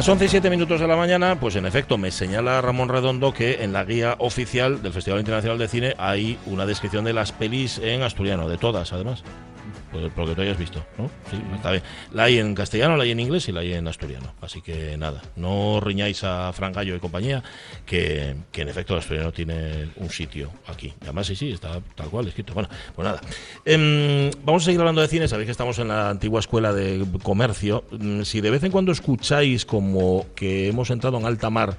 Las 11 y 7 minutos de la mañana, pues en efecto me señala Ramón Redondo que en la guía oficial del Festival Internacional de Cine hay una descripción de las pelis en asturiano, de todas además. Pues por lo que tú hayas visto, ¿no? Sí, está bien. La hay en castellano, la hay en inglés y la hay en asturiano. Así que nada, no riñáis a Fran Gallo y compañía, que, que en efecto el asturiano tiene un sitio aquí. Y además sí, sí, está tal cual escrito. Bueno, pues nada. Em, vamos a seguir hablando de cine, sabéis que estamos en la antigua escuela de comercio. Mm, Si de vez en cuando escucháis como que hemos entrado en alta mar,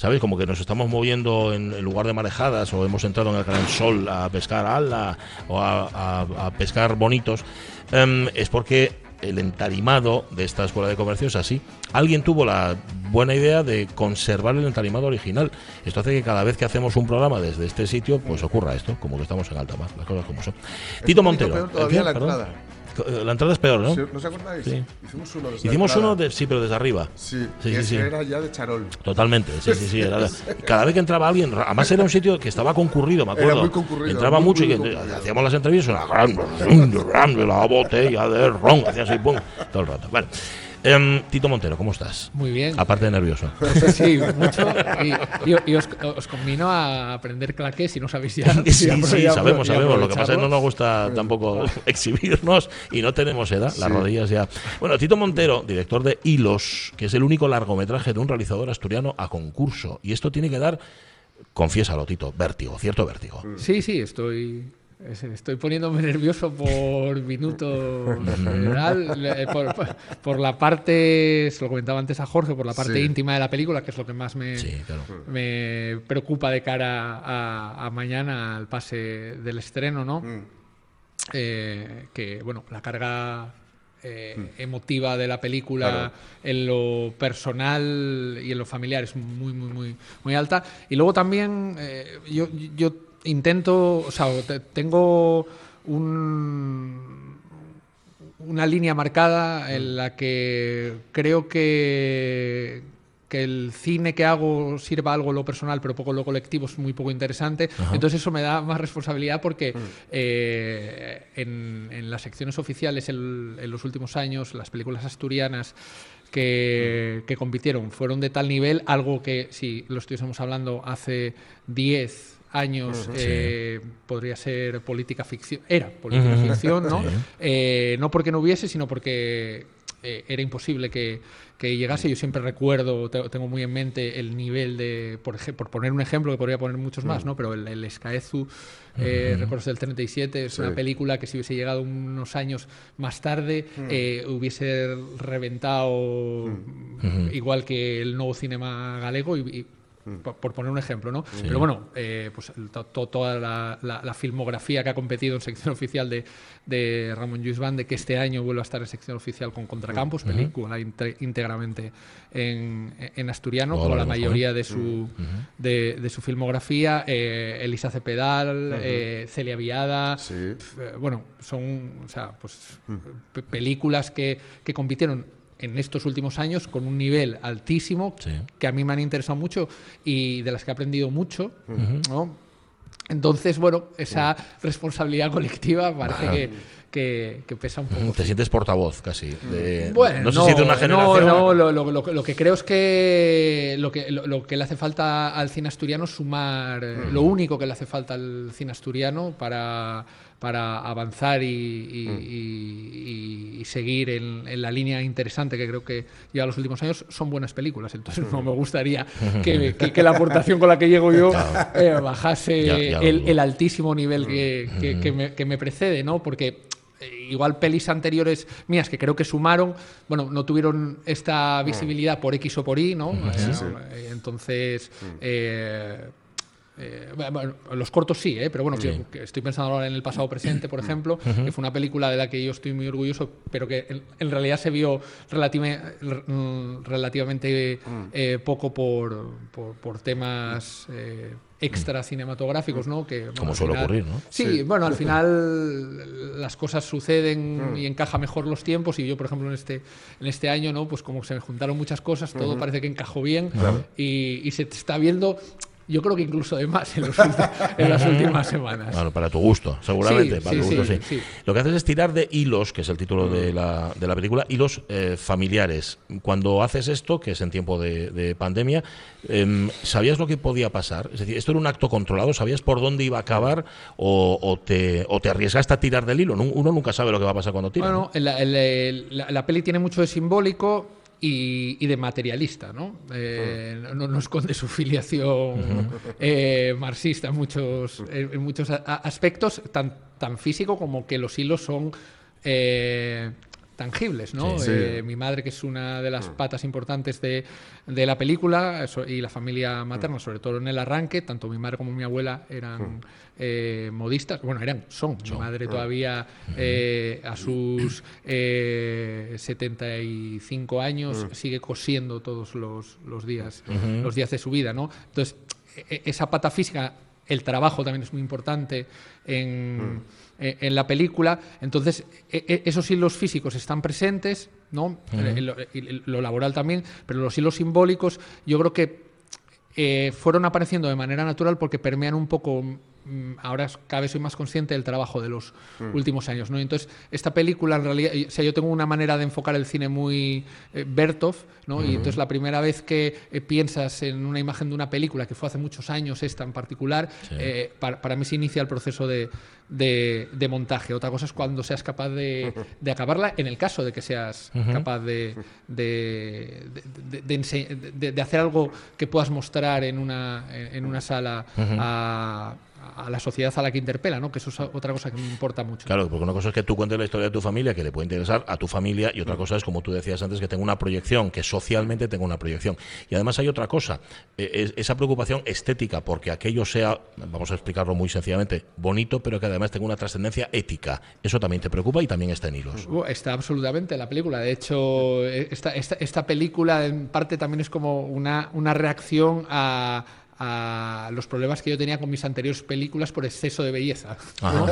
¿sabes? Como que nos estamos moviendo en, en lugar de marejadas o hemos entrado en el Gran Sol a pescar ala o a, a- a pescar bonitos, em, es porque el entarimado de esta escuela de comercio es así. Alguien tuvo la buena idea de conservar el entarimado original. Esto hace que cada vez que hacemos un programa desde este sitio, pues ocurra esto, como que estamos en alta mar, las cosas como son. Tito Montero. peor ¿el todavía qué? la Perdón. Entrada. La entrada es peor, ¿no? ¿No os acordáis? Sí. Hicimos uno desde la Hicimos uno de, sí, pero desde arriba. Sí, sí, sí, sí. era ya de charol. Totalmente, sí, sí, sí. era- cada vez que entraba alguien, además era un sitio que estaba concurrido, me acuerdo. Era muy concurrido, Entraba muy, mucho muy y concurrido. hacíamos las entrevistas, una gran, la botella de ron, hacía así, pum, todo el rato. Vale. Em, Tito Montero, ¿cómo estás? Muy bien. Aparte de nervioso. Pues sí, mucho. Y, y- y os, os convino a aprender claqué si no sabéis ya. Sí, sí, sabemos, sabemos. Lo que pasa es que no nos gusta tampoco exhibirnos y no tenemos edad, las rodillas ya. Bueno, Tito Montero, director de Hilos, que es el único largometraje de un realizador asturiano a concurso. Y esto tiene que dar, confiésalo, Tito, vértigo, cierto vértigo. Sí, sí, estoy. Es- Estoy poniéndome nervioso por minutos general, eh, por, por- por la parte, se lo comentaba antes a Jorge, por la parte Sí. íntima de la película, que es lo que más me, Sí, claro. me preocupa de cara a, a mañana, al pase del estreno, ¿no? Mm. Eh, que, bueno, la carga eh, emotiva de la película en lo personal y en lo familiar es muy, muy, muy, muy alta. Y luego también eh, yo, yo intento, o sea, te- tengo un, una línea marcada en la que creo que, que el cine que hago sirva algo en lo personal, pero poco en lo colectivo, es muy poco interesante. Entonces eso me da más responsabilidad porque eh, en, en las secciones oficiales el- en los últimos años, las películas asturianas que, que compitieron fueron de tal nivel, algo que si lo estuviésemos hablando hace 10 años eh, podría ser política ficción, era política ficción, ¿no? Sí. Eh, no porque no hubiese, sino porque eh, era imposible que, que llegase. Yo siempre recuerdo, te- tengo muy en mente el nivel de, por, por poner un ejemplo, que podría poner muchos más, ¿no? Pero el, el Escaezu, eh, Recuerdos del 37, es Sí. una película que si hubiese llegado unos años más tarde eh, hubiese reventado igual que el nuevo cinema galego y- y por, por poner un ejemplo, ¿no? Pero bueno, eh, pues to- to- toda la, la- la filmografía que ha competido en sección oficial de, de Ramón Lluís Bande, que este año vuelve a estar en sección oficial con Contracampos, película inte- íntegramente en, en asturiano, como la mayoría de su, de, de su filmografía. Eh, Elisa Cepedal, eh, Celia Viada. Sí. Pf, bueno, son o sea, pues, pe- películas que, que compitieron en estos últimos años con un nivel altísimo Sí. que a mí me han interesado mucho y de las que he aprendido mucho. ¿no? Entonces, bueno, esa responsabilidad colectiva parece que, que- que pesa un poco. Te sientes portavoz casi. de- Bueno, no sé si de una generación. No, lo, lo- lo- lo que creo es que lo, que lo, que le hace falta al cine asturiano es sumar, lo único que le hace falta al cine asturiano para, para avanzar y, y- y- y seguir en, en la línea interesante que creo que lleva los últimos años son buenas películas. Entonces no me gustaría que, que- que la aportación con la que llego yo eh, bajase Ya- ya el, altísimo nivel que, que- que me, que me precede, ¿no? Porque eh, igual pelis anteriores mías que creo que sumaron, bueno, no tuvieron esta visibilidad por X o por Y, ¿no? Eh, sí. eh, Entonces, eh, eh, bueno, los cortos sí, ¿eh? pero bueno, que, que estoy pensando ahora en el pasado presente, por ejemplo, que fue una película de la que yo estoy muy orgulloso, pero que en, en realidad se vio mm, relativamente eh, poco por, por, por temas eh, extra cinematográficos, ¿no? Que, bueno, Como suele final- ocurrir, ¿no? Sí, Sí. bueno, al final las cosas suceden y encaja mejor los tiempos y yo, por ejemplo, en este, en este año, ¿no? Pues como se me juntaron muchas cosas, todo parece que encajó bien y, y se está viendo, yo creo que incluso de más en, los ulti- en las últimas semanas. Bueno, para tu gusto, seguramente. Sí, para sí, tu gusto, sí. Lo que haces es tirar de hilos, que es el título de, la, de la película, hilos eh, familiares. Cuando haces esto, que es en tiempo de, de pandemia, em, ¿sabías lo que podía pasar? Es decir, ¿esto era un acto controlado? ¿Sabías por dónde iba a acabar? ¿O, o te, o te arriesgaste a tirar del hilo? Uno nunca sabe lo que va a pasar cuando tira. Bueno, la, la peli tiene mucho de simbólico y, y de materialista, ¿no? Eh, no, no esconde su filiación eh, marxista en muchos, en muchos aspectos, tan, tan físico como que los hilos son eh, tangibles, ¿no? Sí. Eh, mi madre, que es una de las patas importantes de, de la película, eso- y la familia materna, sobre todo en el arranque, tanto mi madre como mi abuela eran eh, modistas, bueno, eran, son. Mi madre todavía eh, a sus eh, 75 años sigue cosiendo todos los, los días, los días de su vida, ¿no? Entonces, e- e- esa pata física, el trabajo también es muy importante en, e- en la película. Entonces, e- e- esos hilos físicos están presentes, ¿no? Eh, lo laboral también, pero los hilos simbólicos, yo creo que eh, fueron apareciendo de manera natural porque permean un poco. Mm, Ahora cada vez soy más consciente del trabajo de los últimos años, ¿no? Entonces, esta película en realidad, o sea, yo tengo una manera de enfocar el cine muy eh, Bertov, ¿no? Y entonces la primera vez que eh, piensas en una imagen de una película, que fue hace muchos años esta en particular, eh, para, para mí se inicia el proceso de, de- de montaje. Otra cosa es cuando seas capaz de, de acabarla, en el caso de que seas capaz de- de hacer algo que puedas mostrar en una, en una sala a, a la sociedad a la que interpela, ¿no? que eso es otra cosa que me importa mucho. Claro, porque una cosa es que tú cuentes la historia de tu familia, que le puede interesar a tu familia, Mm. y otra cosa es, como tú decías antes, que tenga una proyección, que socialmente tenga una proyección. Y además hay otra cosa, eh, es- esa preocupación estética, porque aquello sea, vamos a explicarlo muy sencillamente, bonito, pero que además tenga una trascendencia ética. Eso también te preocupa y también está en hilos. Uh, Está absolutamente en la película. De hecho, eh, esta, esta, esta película en parte también es como una, una reacción a, a los problemas que yo tenía con mis anteriores películas por exceso de belleza. ¿no?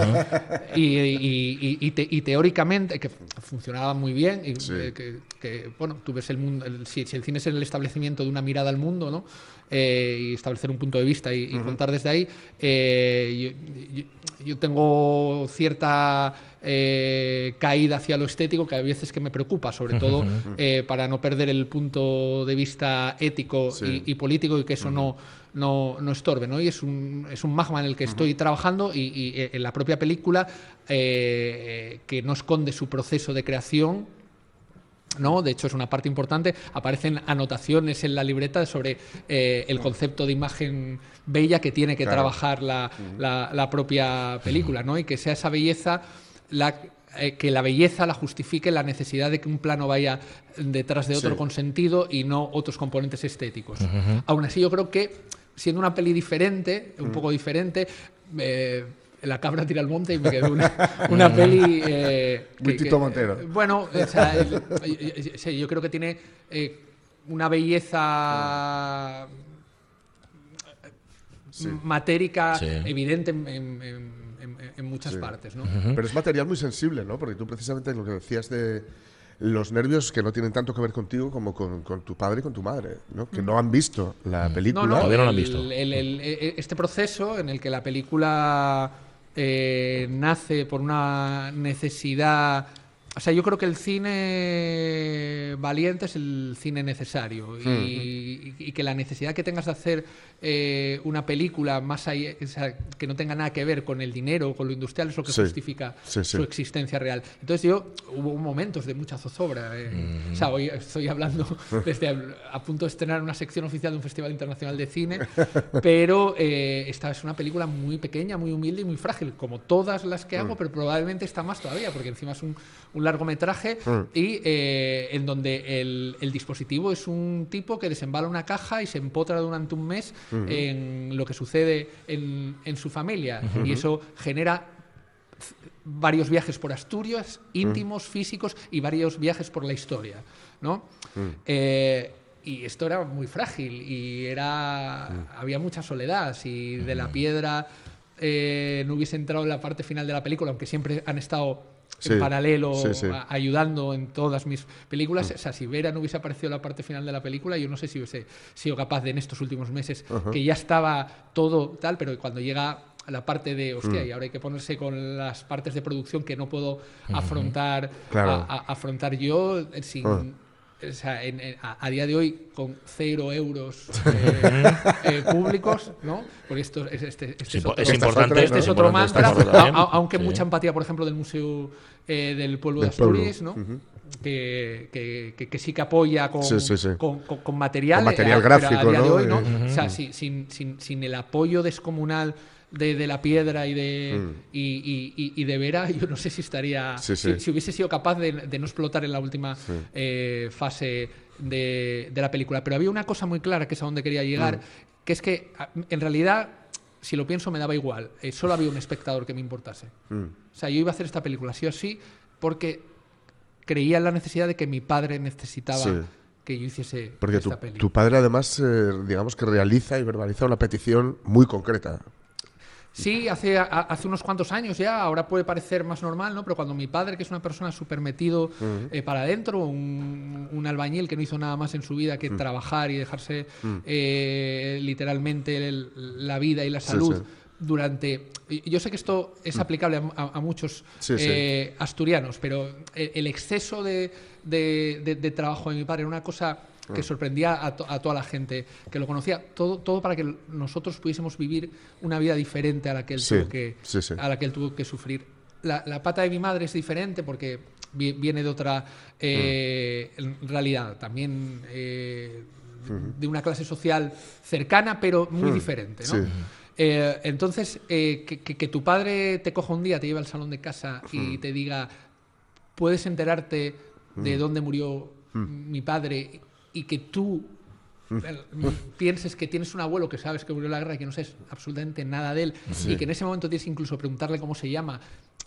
Y, y- y- y te- y teóricamente, que funcionaba muy bien, y, Sí. eh, que, que, bueno, tú ves el mundo, el- si, el cine es el establecimiento de una mirada al mundo, ¿no? Eh, y establecer un punto de vista y, contar desde ahí, eh, yo- yo- yo tengo cierta eh, caída hacia lo estético que a veces que me preocupa, sobre todo eh, para no perder el punto de vista ético Sí. y, y político y que eso no, no, no estorbe. ¿no? Y es un, es un magma en el que estoy trabajando y, y, eh, en la propia película eh, que no esconde su proceso de creación. ¿no? De hecho, es una parte importante. Aparecen anotaciones en la libreta sobre eh, el concepto de imagen bella que tiene que Claro. trabajar la, la- la propia película, ¿no? Y que sea esa belleza la eh, que la belleza la justifique la necesidad de que un plano vaya detrás de otro Sí. con sentido y no otros componentes estéticos. Aún así, yo creo que siendo una peli diferente, un poco diferente, eh, la cabra tira al monte y me quedó una, una peli. eh, Muy que- Tito que- Montero. Bueno, o sea, el- yo- yo- yo creo que tiene eh, una belleza Sí. matérica Sí. evidente en, en- en- en- en muchas partes, ¿no? Pero es material muy sensible, ¿no? Porque tú precisamente lo que decías de los nervios que no tienen tanto que ver contigo como con, con tu padre y con tu madre, ¿no? Que no han visto la película. No, no, Todavía no lo han el- visto. el- el- e- este proceso en el que la película eh, nace por una necesidad. O sea, yo creo que el cine valiente es el cine necesario y, y- y que la necesidad que tengas de hacer eh, una película más allá, o sea, que no tenga nada que ver con el dinero o con lo industrial es lo que Sí. justifica Sí, sí. su existencia real. Entonces yo hubo momentos de mucha zozobra. eh. O sea, hoy estoy hablando desde a, a punto de estrenar una sección oficial de un festival internacional de cine, pero eh, esta es una película muy pequeña, muy humilde y muy frágil, como todas las que hago, pero probablemente está más todavía, porque encima es un, un largometraje y eh, en donde el, el dispositivo es un tipo que desembala una caja y se empotra durante un mes en lo que sucede en, en su familia. Y eso genera varios viajes por Asturias, íntimos, físicos, y varios viajes por la historia, ¿no? Eh, y esto era muy frágil y era había mucha soledad. Si de la piedra eh, no hubiese entrado en la parte final de la película, aunque siempre han estado Sí, en paralelo sí, sí. a- ayudando en todas mis películas. O sea, si Vera no hubiese aparecido en la parte final de la película, yo no sé si hubiese sido capaz de en estos últimos meses, que ya estaba todo tal, pero cuando llega la parte de, hostia, y ahora hay que ponerse con las partes de producción que no puedo afrontar, Claro. a- a- afrontar yo eh, sin... Ah. O sea, en- en- a, a día de hoy, con cero euros eh, eh, públicos, ¿no? Porque esto es, este, este Es, es otro- es importante. este es otro mantra, también. a- a- aunque Sí. mucha empatía, por ejemplo, del Museo eh, del Pueblo Del de pueblo. Asturias, ¿no? que, que- que- que sí que apoya con, Sí, sí, sí. con, con- con material, Con material eh, gráfico, a día de ¿no? hoy, ¿no? Eh, O sea, si- sin, sin- sin el apoyo descomunal de, de la piedra y de, y, y- y- y de Vera, yo no sé si estaría. Mm. Sí, sí. Si, si hubiese sido capaz de, de no explotar en la última eh, fase de, de la película. Pero había una cosa muy clara que es a donde quería llegar, Mm. que es que en realidad. Si lo pienso, me daba igual. Eh, solo había un espectador que me importase. Mm. O sea, yo iba a hacer esta película sí o sí porque creía en la necesidad de que mi padre necesitaba Sí. que yo hiciese Porque tu, esta peli. tu padre además, eh, digamos que realiza y verbaliza una petición muy concreta. Sí, hace, a- hace unos cuantos años ya, ahora puede parecer más normal, ¿no? Pero cuando mi padre, que es una persona súper metido eh, para adentro, un, un albañil que no hizo nada más en su vida que trabajar y dejarse eh, literalmente el- la vida y la salud sí. durante... Yo sé que esto es aplicable a, a- a muchos Sí, sí. eh, asturianos, pero el, el exceso de, de- de- de trabajo de mi padre era una cosa que sorprendía a, to- a toda la gente que lo conocía, todo, todo para que nosotros pudiésemos vivir una vida diferente a la que él, Sí, tuvo, que, sí, sí. A la que él tuvo que sufrir. La, la pata de mi madre es diferente porque vi- viene de otra eh, Mm. realidad, también eh, de una clase social cercana, pero muy diferente. ¿no? Mm. Sí. Eh, entonces, que, que- que tu padre te coja un día, te lleve al salón de casa Mm. y te diga, puedes enterarte de dónde murió Mm. mi padre y que tú eh, pienses que tienes un abuelo que sabes que murió en la guerra y que no sabes absolutamente nada de él y que en ese momento tienes incluso que preguntarle cómo se llama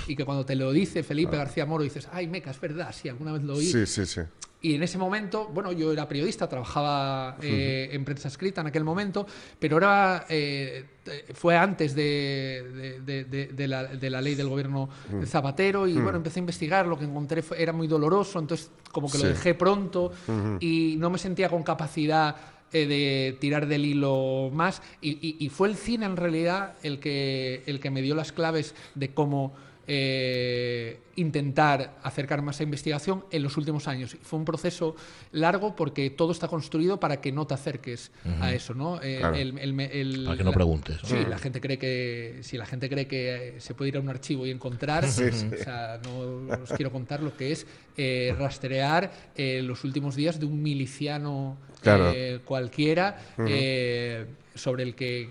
y que cuando te lo dice Felipe García Moro dices, ay, meca, es verdad, sí, alguna vez lo oí. Sí, sí, sí. Y en ese momento, bueno, yo era periodista, trabajaba eh, en prensa escrita en aquel momento, pero era, eh, eh, fue antes de, de- de- la, de la ley del gobierno de Zapatero y bueno, empecé a investigar, lo que encontré fue- era muy doloroso, entonces como que lo Sí. dejé pronto y no me sentía con capacidad eh, de tirar del hilo más y, y- y fue el cine en realidad el que, el que me dio las claves de cómo eh, intentar acercar más a investigación en los últimos años. Fue un proceso largo porque todo está construido para que no te acerques a eso, ¿no? Eh, Claro. el- el- el- Para que no la- preguntes. Sí, la gente cree que si la gente cree que se puede ir a un archivo y encontrar, o sea, no os quiero contar lo que es eh, rastrear eh, los últimos días de un miliciano Claro. eh, cualquiera eh, sobre el que,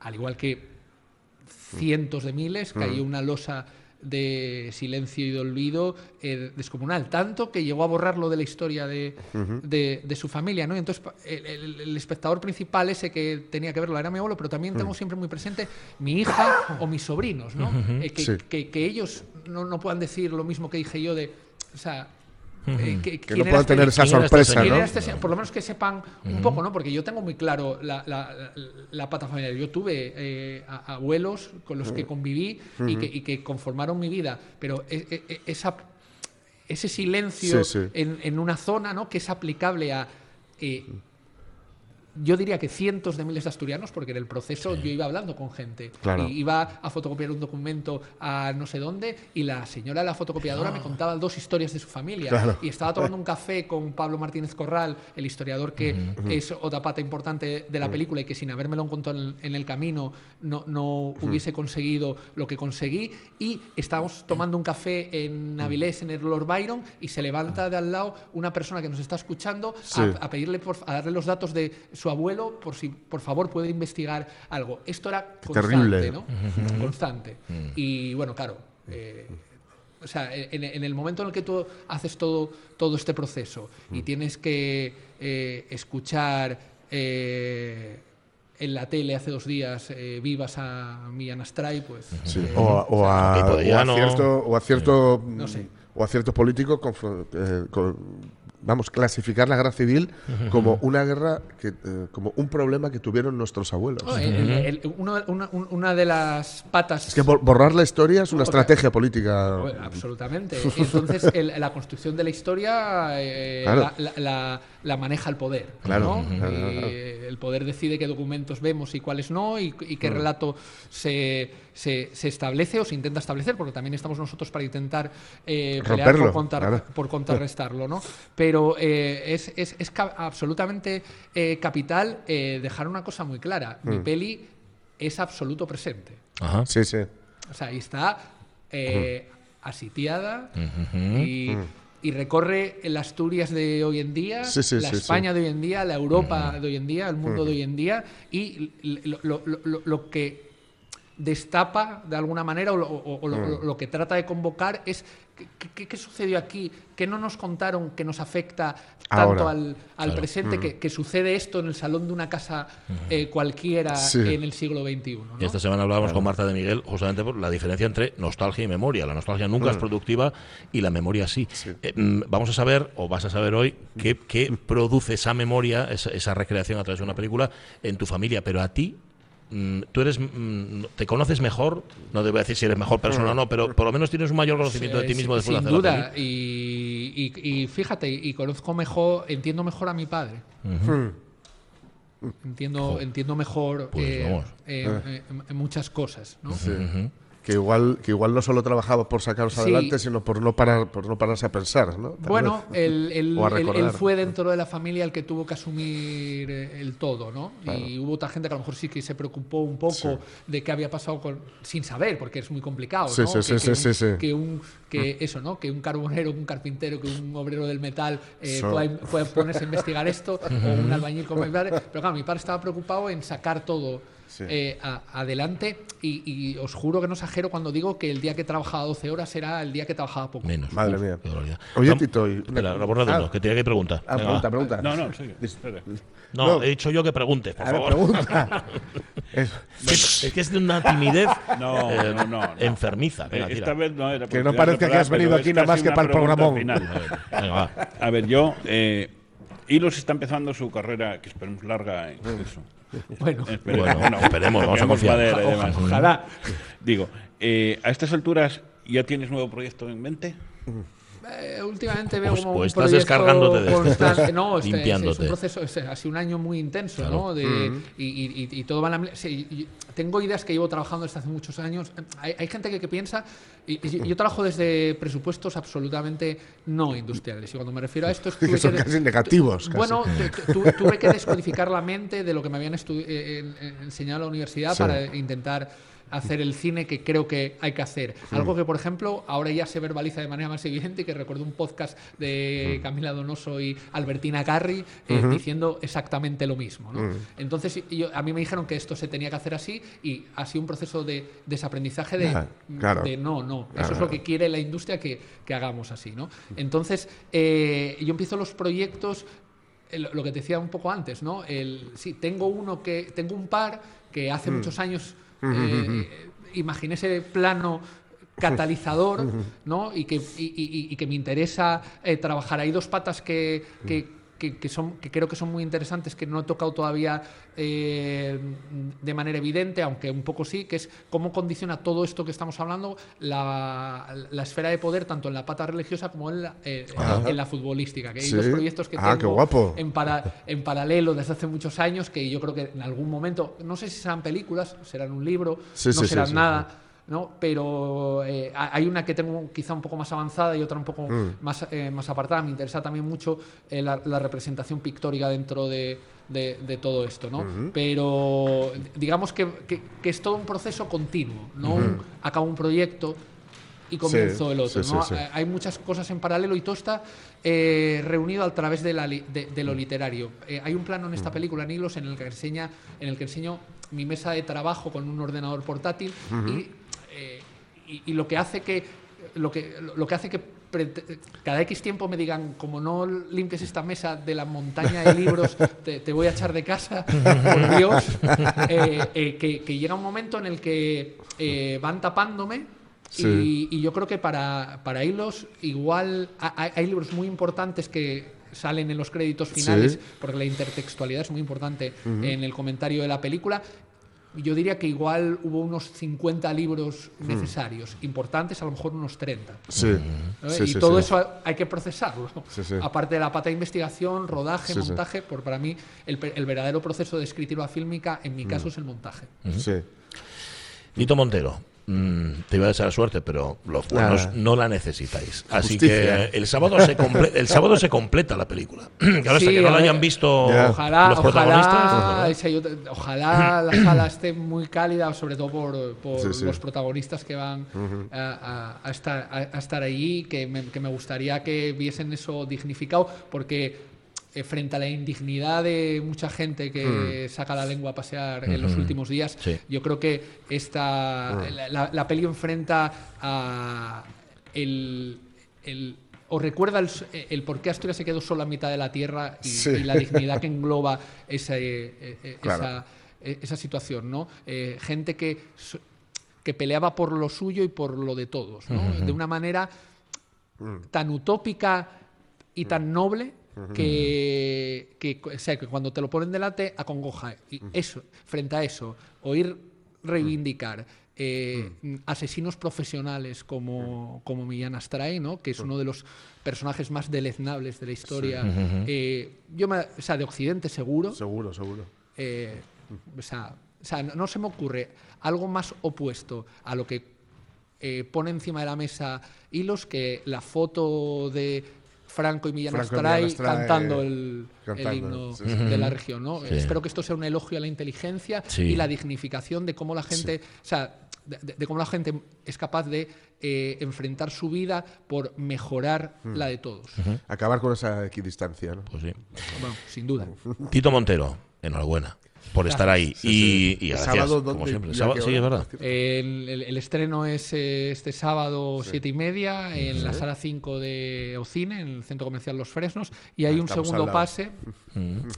al igual que cientos de miles, cayó una losa de silencio y de olvido eh, descomunal, tanto que llegó a borrarlo de la historia de, de- de su familia. ¿no? Y entonces, el, el- el espectador principal, ese que tenía que verlo, era mi abuelo, pero también tengo siempre muy presente mi hija o mis sobrinos, ¿no? Eh, que, Sí. que- que ellos no, no puedan decir lo mismo que dije yo de... O sea, eh, que, no puedan este- tener esa este sorpresa, este? Por lo menos que sepan un poco, ¿no? Porque yo tengo muy claro la, la- la- pata familiar. Yo tuve eh, a- abuelos con los que conviví y, que, y que conformaron mi vida, pero e- e- e- esa, ese silencio Sí, sí. En, en una zona, ¿no? Que es aplicable a... eh, yo diría que cientos de miles de asturianos, porque en el proceso yo iba hablando con gente. Claro. Y iba a fotocopiar un documento a no sé dónde y la señora de la fotocopiadora me contaba dos historias de su familia. Claro. Y estaba tomando un café con Pablo Martínez Corral, el historiador que es otra pata importante de la película y que sin habérmelo encontrado en, en el camino no, no hubiese conseguido lo que conseguí. Y estábamos tomando un café en Avilés, en el Lord Byron, y se levanta de al lado una persona que nos está escuchando a- Sí. a, pedirle, por, a darle los datos de su abuelo por si por favor puede investigar algo. Esto era constante, terrible. ¿no? Constante. Y bueno, claro. eh, o sea, en, en el momento en el que tú haces todo, todo este proceso y tienes que eh, escuchar eh, en la tele hace dos días eh, vivas a Millán Astray, pues... Sí, eh, o, a, o a- Pipo de o a Llano. cierto, o a cierto, No sé. o a cierto político confro- eh, con- vamos clasificar la guerra civil como una guerra que eh, como un problema que tuvieron nuestros abuelos. no, el- el- el- uno- una, un- una de las patas... Es que bor- borrar la historia es una estrategia política. Bueno, absolutamente. Entonces, el- la construcción de la historia eh, Claro. la, la- la- la maneja el poder. Claro, ¿no? claro, Y, claro. el poder decide qué documentos vemos y cuáles no, y, y Mm. qué relato se, se- se establece o se intenta establecer, porque también estamos nosotros para intentar eh, pelear Romperlo, por, contar- por contrarrestarlo. ¿no? Pero eh, es, es- es ca- absolutamente eh, capital eh, dejar una cosa muy clara. Mi Mm. peli es absoluto presente. Ajá. Sí, sí. O sea, y está eh, asitiada y, y recorre el Asturias de hoy en día, Sí, sí, la sí, España de hoy en día, la Europa de hoy en día, el mundo de hoy en día y lo, lo- lo- lo que destapa de alguna manera o, lo que trata de convocar es ¿qué, qué- qué sucedió aquí? ¿Qué no nos contaron que nos afecta tanto Ahora. al, al presente que, que sucede esto en el salón de una casa eh, cualquiera Sí. en el siglo XXI? ¿no? Y esta semana hablábamos con Marta de Miguel justamente por la diferencia entre nostalgia y memoria. La nostalgia nunca es productiva y la memoria sí. Eh, mm, vamos a saber, o vas a saber hoy, qué, qué produce esa memoria, esa, esa recreación a través de una película en tu familia. Pero a ti, mm, tú eres, mm, te conoces mejor, no te voy a decir si eres mejor persona o no, pero por lo menos tienes un mayor conocimiento de ti Eh, mismo sin- después de sin la duda. peli. Y, y- y fíjate, y conozco mejor, entiendo mejor a mi padre. Entiendo, entiendo mejor Pues eh, eh, eh, en- en muchas cosas. ¿no? Que igual, que igual no solo trabajaba por sacaros Sí. adelante, sino por no parar, por no pararse a pensar, ¿no? Tal Bueno, él, él- él- fue dentro de la familia el que tuvo que asumir eh, el todo, ¿no? Y hubo otra gente que a lo mejor sí que se preocupó un poco Sí. de qué había pasado con, sin saber, porque es muy complicado, Sí, ¿no? sí, que, sí, que un, que un- que eso, ¿no? Que un carbonero, que un carpintero, que un obrero del metal eh, pueda, pueda ponerse a investigar esto, o un albañil como mi padre. Pero claro, mi padre estaba preocupado en sacar todo Sí. eh, a- adelante y, y os juro que no exagero cuando digo que el día que trabajaba 12 horas era el día que trabajaba poco. Menos. Madre Uf, mía. Oye, Tito, y- Espera, Ah. que tenía que preguntar. Ah, Venga, pregunta, va. pregunta. No, no. No, No. he dicho yo que preguntes, por A ver, favor. pregunta. Es- Es que es de una timidez No, eh, no, no, no. enfermiza. Eh, Venga, esta tira. vez no era Que no parezca que has venido aquí nada más que para el pregunta programón. final. Venga, va. A ver, yo. Eh, Hilos está empezando su carrera, que esperemos larga. en eso. Bueno, Esperemos, Bueno, esperemos, vamos a confiar. madera y Oja- demás. ojalá. Digo, eh, a estas alturas, ¿ya tienes nuevo proyecto en mente? Eh, últimamente veo O- como o un estás descargándote de esto. constante. No, este, es, es Limpiándote. un proceso, es, ha sido un año muy intenso, Claro. ¿no? De, y, y- y- y todo va en la... sí, y- tengo ideas que llevo trabajando desde hace muchos años. Hay, hay gente que, que piensa... Y, y yo, yo trabajo desde presupuestos absolutamente no industriales. Y cuando me refiero a esto es Que son que- casi negativos, casi. Bueno, tu- tu- tuve que descodificar la mente de lo que me habían eh, en- en- enseñado en la universidad Sí. para intentar hacer el cine que creo que hay que hacer. Algo que, por ejemplo, ahora ya se verbaliza de manera más evidente y que recuerdo un podcast de Camila Donoso y Albertina Carri eh, diciendo exactamente lo mismo. ¿no? Entonces, yo- a mí me dijeron que esto se tenía que hacer así y ha sido un proceso de desaprendizaje de, Ya, claro. de no, no, eso es lo que quiere la industria que, que hagamos así. ¿no? Entonces, eh, yo empiezo los proyectos eh, lo lo que te decía un poco antes, ¿no? El, sí, tengo uno que, tengo un par que hace muchos años eh, imaginé ese plano catalizador, ¿no? Y que, y, y- y que me interesa eh, trabajar. Hay dos patas que, que- que- que son, que creo que son muy interesantes, que no he tocado todavía eh, de manera evidente, aunque un poco sí, que es cómo condiciona todo esto que estamos hablando la, la esfera de poder, tanto en la pata religiosa como en la, eh, en la futbolística. Que hay Sí. dos proyectos que Ah, tengo guapo. en, para- en paralelo desde hace muchos años que yo creo que en algún momento, no sé si serán películas, serán un libro, Sí, no sí, serán nada. ¿No? Pero eh, ha- hay una que tengo quizá un poco más avanzada y otra un poco Mm. más, eh, más apartada. Me interesa también mucho eh, la, la representación pictórica dentro de, de- de todo esto. ¿no? Pero digamos que, que- que es todo un proceso continuo. No un- acabo un proyecto y comienzo el otro. sí, ¿no? sí, sí. Eh, Hay muchas cosas en paralelo y todo está eh, reunido a través de, la li- de- de lo literario. Eh, hay un plano en esta película, en Hilos, en el que enseña, en el que enseño mi mesa de trabajo con un ordenador portátil y- y lo que hace que lo que, lo que hace que cada X tiempo me digan, como no limpies esta mesa de la montaña de libros, te, te voy a echar de casa, por Dios, eh, eh, que, que llega un momento en el que eh, van tapándome. Sí. Y, y yo creo que para, para hilos, igual ha- hay, hay libros muy importantes que salen en los créditos finales, Sí. porque la intertextualidad es muy importante en el comentario de la película. Yo diría que igual hubo unos 50 libros necesarios, importantes, a lo mejor unos 30. Sí. ¿no? Sí, y sí, todo sí. eso hay que procesarlo. Sí, sí. Aparte de la pata de investigación, rodaje, Sí, sí. montaje, por para mí el, el verdadero proceso de escritura fílmica, en Mm. mi caso, es el montaje. Sí. Tito Montero, mm, te iba a desear suerte, pero los buenos Nada. no la necesitáis. Así Justicia. que el sábado se, el sábado se completa la película. Que ahora hasta Sí, que no la hayan visto. Ojalá, los protagonistas. ojalá, pues, ojalá la sala esté muy cálida, sobre todo por, por Sí, sí. los protagonistas que van a, a- a estar, a, a estar allí, que me, que me gustaría que viesen eso dignificado, porque eh, frente a la indignidad de mucha gente que saca la lengua a pasear en los últimos días, Sí. yo creo que esta, la, la- la peli enfrenta a el, el- o recuerda el, por qué Asturias se quedó sola a mitad de la tierra y, Sí. y la dignidad que engloba esa, eh, eh, Claro. esa, esa situación, ¿no? Eh, gente que, que peleaba por lo suyo y por lo de todos, ¿no? De una manera tan utópica y tan noble que, que, o sea, que cuando te lo ponen delante acongoja. Y eso, frente a eso, oír reivindicar eh, asesinos profesionales como, como Millán Astray, ¿no? que es uno de los personajes más deleznables de la historia, eh, yo me- o sea, de Occidente seguro, Seguro, seguro. eh, o sea, o sea, no, se me ocurre algo más opuesto a lo que pone encima de la mesa hilos que la foto de Franco y Millán Astray cantando el, el cantando, himno sí, de la región. ¿no? Sí. Espero que esto sea un elogio a la inteligencia Sí. y la dignificación de cómo la gente, o sea, de, de- de cómo la gente es capaz de eh, enfrentar su vida por mejorar Mm. la de todos. Acabar con esa equidistancia, ¿no? Pues sí. Bueno, sin duda. Tito Montero, enhorabuena por estar ahí. y, gracias, es verdad. El, el- el estreno es eh, este sábado siete y media en la sala 5 de Ocine, en el Centro Comercial Los Fresnos, y hay un segundo pase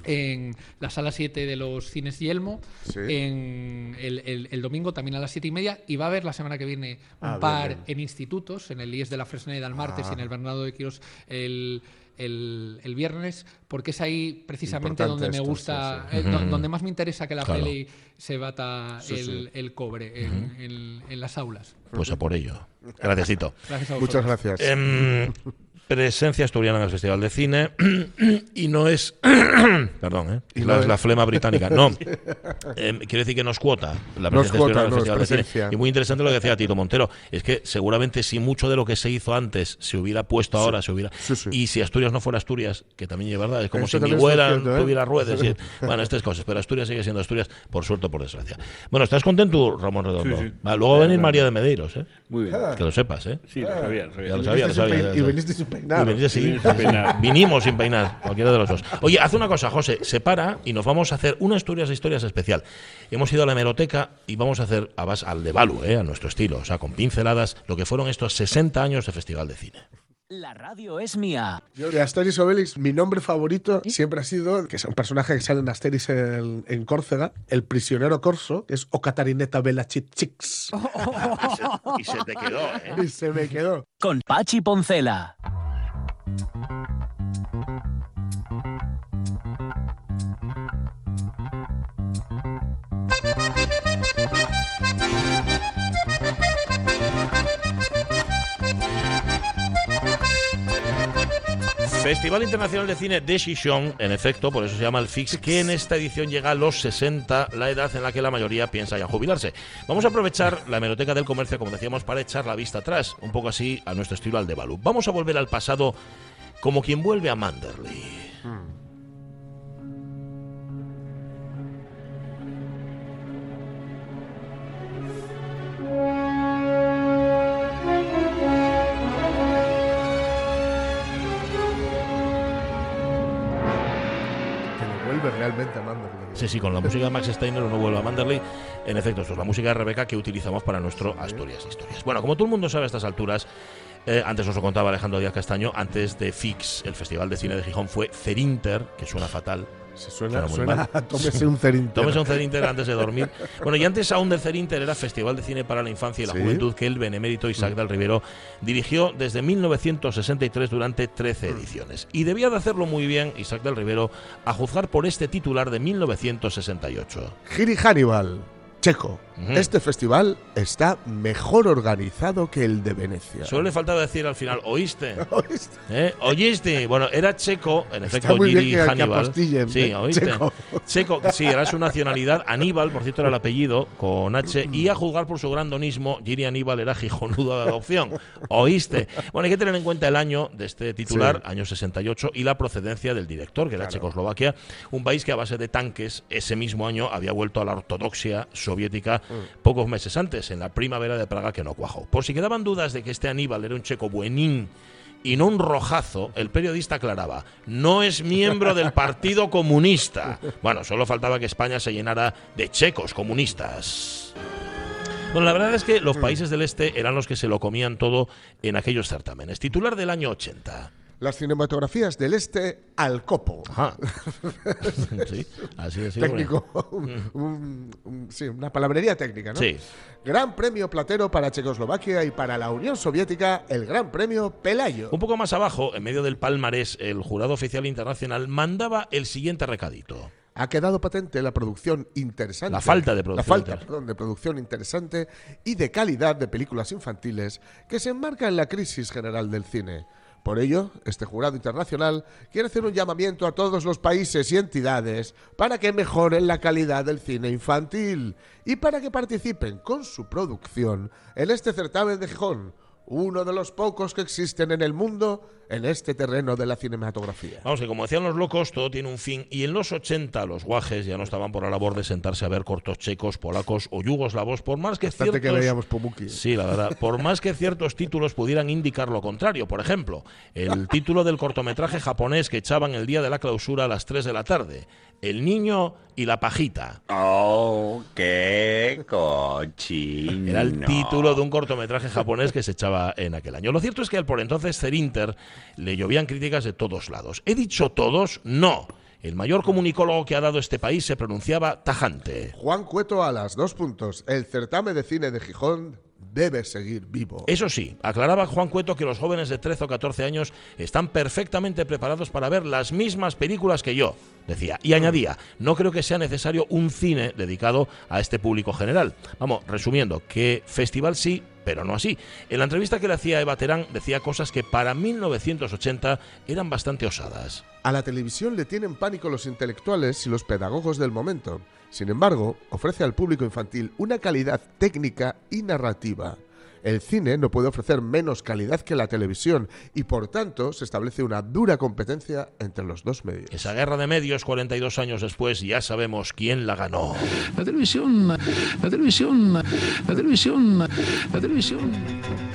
en la sala 7 de los Cines Yelmo, Sí. en el, el- el domingo también a las siete y media, y va a haber la semana que viene un Ah, par bien. en institutos, en el IES de la Fresneda el martes y en el Bernardo de Quirós el, el- el viernes, porque es ahí precisamente Importante donde me esto, gusta, sí, eh, do- donde más me interesa que la Claro. peli se bata Sí, el, sí. el cobre en, en- en las aulas. Pues a por ello. Gracias, Tito. Gracias a Muchas gracias. Em, presencia asturiana en el Festival de Cine y no es perdón ¿eh? Y la, no es es- la flema británica no Em, quiero decir que nos cuota la presencia cuota, asturiana en el no es Festival de Cine presencia. y muy interesante lo que decía Tito Montero es que seguramente si mucho de lo que se hizo antes se hubiera puesto ahora se hubiera Sí, sí. y si Asturias no fuera Asturias que también es verdad es como Eso si mi cierto, ¿eh? tuviera ruedas y- bueno estas cosas pero Asturias sigue siendo Asturias por suerte o por desgracia bueno ¿estás contento Ramón Redondo? Sí, sí. Va, luego va a venir María de Medeiros ¿eh? Muy bien. que lo sepas ¿eh? Sí, lo sabía, lo sabía. Ya lo sabía, lo sabía, Y viniste peinar. Y sin peinar. Vinimos sin peinar, cualquiera de los dos. Oye, haz una cosa, José, se para y nos vamos a hacer una Asturias de historias especial. Hemos ido a la hemeroteca y vamos a hacer a bas- al de Balu, eh, a nuestro estilo, o sea, con pinceladas, lo que fueron estos 60 años de Festival de Cine. La radio es mía. Yo de Asterix Obelix, mi nombre favorito siempre ha sido, que es un personaje que sale en Asterix en, en Córcega, el prisionero corso, que es O Catarineta Bella Chix. Y se te quedó, ¿eh? Y se me quedó. Con Pachi Poncela. Thank you. Festival Internacional de Cine de Xixón, en efecto, por eso se llama el FIX, que en esta edición llega a los 60, la edad en la que la mayoría piensa ya jubilarse. Vamos a aprovechar la hemeroteca del comercio, como decíamos, para echar la vista atrás, un poco así a nuestro estilo al de Balú. Vamos a volver al pasado como quien vuelve a Manderley. Que vuelve a Manderley. Sí, sí, con la música de Max Steiner o no vuelva a Manderley. En efecto, esto es la música de Rebeca que utilizamos para nuestro Asturias Historias. Bueno, como todo el mundo sabe a estas alturas, eh, antes os lo contaba Alejandro Díaz Castaño, antes de FIX, el Festival de Cine de Gijón fue Cerinter, que suena fatal. Se suena, Suena a tómese un cerinter. Tómese un Cerinter antes de dormir. Bueno, y antes aún del Cerinter era Festival de Cine para la Infancia y la Sí. Juventud que el benemérito Isaac del Rivero dirigió desde 1963 durante 13 ediciones. Y debía de hacerlo muy bien Isaac del Rivero a juzgar por este titular de 1968. Giri Hannibal, checo. Este festival está mejor organizado que el de Venecia. Solo le faltaba decir al final, ¿oíste? ¿Oíste? ¿Eh? ¿Oíste? Bueno, era checo, en efecto, muy bien Giri que Hannibal. sí. ¿oíste? Checo. Checo, sí, era su nacionalidad. Aníbal, por cierto, era el apellido, con H. Y a juzgar por su grandonismo, Giri Aníbal era gijonudo de adopción. ¿Oíste? Bueno, hay que tener en cuenta el año de este titular, Sí. año 68, y la procedencia del director, que era Checoslovaquia, un país que a base de tanques, ese mismo año había vuelto a la ortodoxia soviética Mm. pocos meses antes, en la primavera de Praga, que no cuajó. Por si quedaban dudas de que este Aníbal era un checo buenín y no un rojazo, el periodista aclaraba, no es miembro del Partido Comunista. Bueno, solo faltaba que España se llenara de checos comunistas. Bueno, la verdad es que los países del este eran los que se lo comían todo en aquellos certámenes. Titular del año 80. Las cinematografías del este al copo. Ajá. sí, así hombre. Técnico, un- un- un- sí, una palabrería técnica, ¿no? Sí. Gran premio platero para Checoslovaquia y para la Unión Soviética, el Gran Premio Pelayo. Un poco más abajo, en medio del palmarés, el jurado oficial internacional mandaba el siguiente recadito. Ha quedado patente la producción interesante. La falta de producción La falta, perdón, de producción interesante y de calidad de películas infantiles que se enmarca en la crisis general del cine. Por ello, este jurado internacional quiere hacer un llamamiento a todos los países y entidades para que mejoren la calidad del cine infantil y para que participen con su producción en este certamen de Gijón, uno de los pocos que existen en el mundo en este terreno de la cinematografía. Vamos, que como decían los locos, todo tiene un fin. Y en los 80 los guajes ya no estaban por la labor de sentarse a ver cortos checos, polacos o yugoslavos, por más que Bastante ciertos... que veíamos Pumuki. Sí, la verdad. Por más que ciertos títulos pudieran indicar lo contrario. Por ejemplo, el título del cortometraje japonés que echaban el día de la clausura a las 3 de la tarde. El niño y la pajita. Oh, qué cochino. Era el título de un cortometraje japonés que se echaba en aquel año. Lo cierto es que al por entonces Cerinter le llovían críticas de todos lados. ¿He dicho todos? No. El mayor comunicólogo que ha dado este país se pronunciaba tajante. Juan Cueto a las dos puntos. El certamen de cine de Gijón debe seguir vivo. Eso sí, aclaraba Juan Cueto que los jóvenes de 13 o 14 años están perfectamente preparados para ver las mismas películas que yo, decía. Y añadía, no creo que sea necesario un cine dedicado a este público general. Vamos, resumiendo, que festival sí, pero no así. En la entrevista que le hacía Eva Terán decía cosas que para 1980 eran bastante osadas. A la televisión le tienen pánico los intelectuales y los pedagogos del momento. Sin embargo, ofrece al público infantil una calidad técnica y narrativa. El cine no puede ofrecer menos calidad que la televisión y por tanto se establece una dura competencia entre los dos medios. Esa guerra de medios, 42 años después, ya sabemos quién la ganó. La televisión, la televisión, la televisión, la televisión.